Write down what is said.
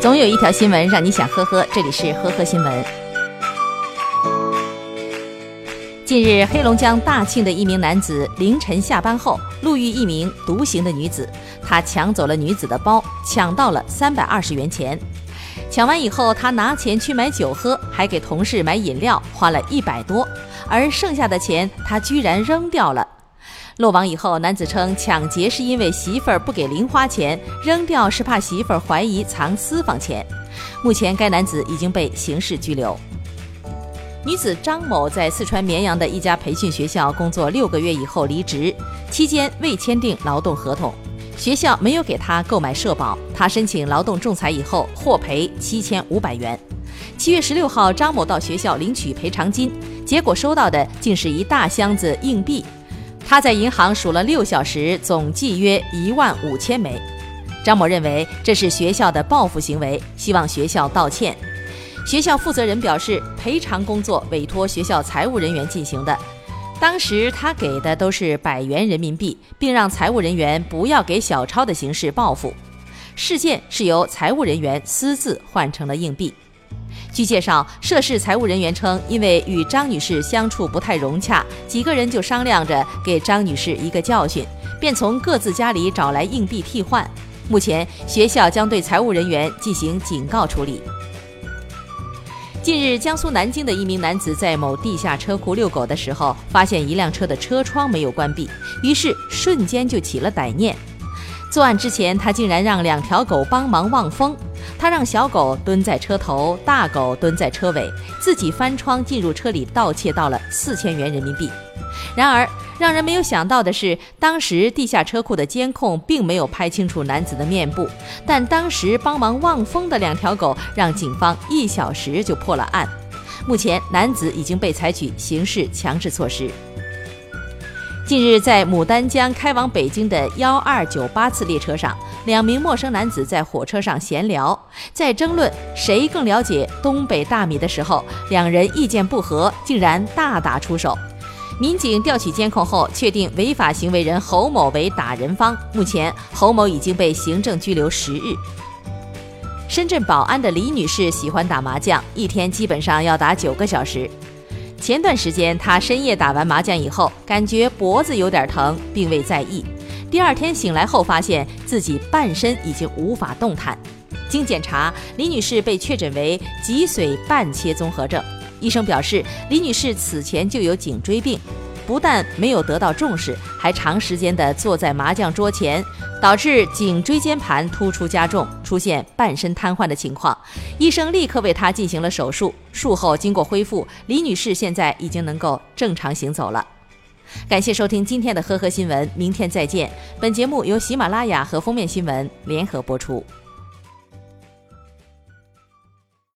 总有一条新闻让你想呵呵，这里是呵呵新闻。近日，黑龙江大庆的一名男子凌晨下班后，路遇一名独行的女子，他抢走了女子的包，抢到了三百二十元钱。抢完以后，他拿钱去买酒喝，还给同事买饮料，花了一百多，而剩下的钱他居然扔掉了。落网以后，男子称抢劫是因为媳妇儿不给零花钱，扔掉是怕媳妇儿怀疑藏私房钱。目前，该男子已经被刑事拘留。女子张某在四川绵阳的一家培训学校工作六个月以后离职，期间未签订劳动合同，学校没有给她购买社保，她申请劳动仲裁以后获赔七千五百元。七月十六号，张某到学校领取赔偿金，结果收到的竟是一大箱子硬币。他在银行数了六小时，总计约一万五千枚。张某认为这是学校的报复行为，希望学校道歉。学校负责人表示，赔偿工作委托学校财务人员进行的，当时他给的都是百元人民币，并让财务人员不要给小钞的形式报复。事件是由财务人员私自换成了硬币。据介绍，涉事财务人员称，因为与张女士相处不太融洽，几个人就商量着给张女士一个教训，便从各自家里找来硬币替换。目前，学校将对财务人员进行警告处理。近日，江苏南京的一名男子在某地下车库遛狗的时候，发现一辆车的车窗没有关闭，于是瞬间就起了歹念。作案之前，他竟然让两条狗帮忙望风。他让小狗蹲在车头，大狗蹲在车尾，自己翻窗进入车里盗窃到了四千元人民币。然而，让人没有想到的是，当时地下车库的监控并没有拍清楚男子的面部，但当时帮忙望风的两条狗让警方一小时就破了案。目前，男子已经被采取刑事强制措施。近日，在牡丹江开往北京的幺二九八次列车上，两名陌生男子在火车上闲聊，在争论谁更了解东北大米的时候，两人意见不合，竟然大打出手。民警调取监控后，确定违法行为人侯某为打人方。目前，侯某已经被行政拘留十日。深圳宝安的李女士喜欢打麻将，一天基本上要打九个小时。前段时间，他深夜打完麻将以后，感觉脖子有点疼，并未在意。第二天醒来后，发现自己半身已经无法动弹。经检查，李女士被确诊为脊髓半切综合症。医生表示，李女士此前就有颈椎病。不但没有得到重视，还长时间地坐在麻将桌前，导致颈椎间盘突出加重，出现半身瘫痪的情况。医生立刻为她进行了手术。术后经过恢复，李女士现在已经能够正常行走了。感谢收听今天的呵呵新闻，明天再见。本节目由喜马拉雅和封面新闻联合播出。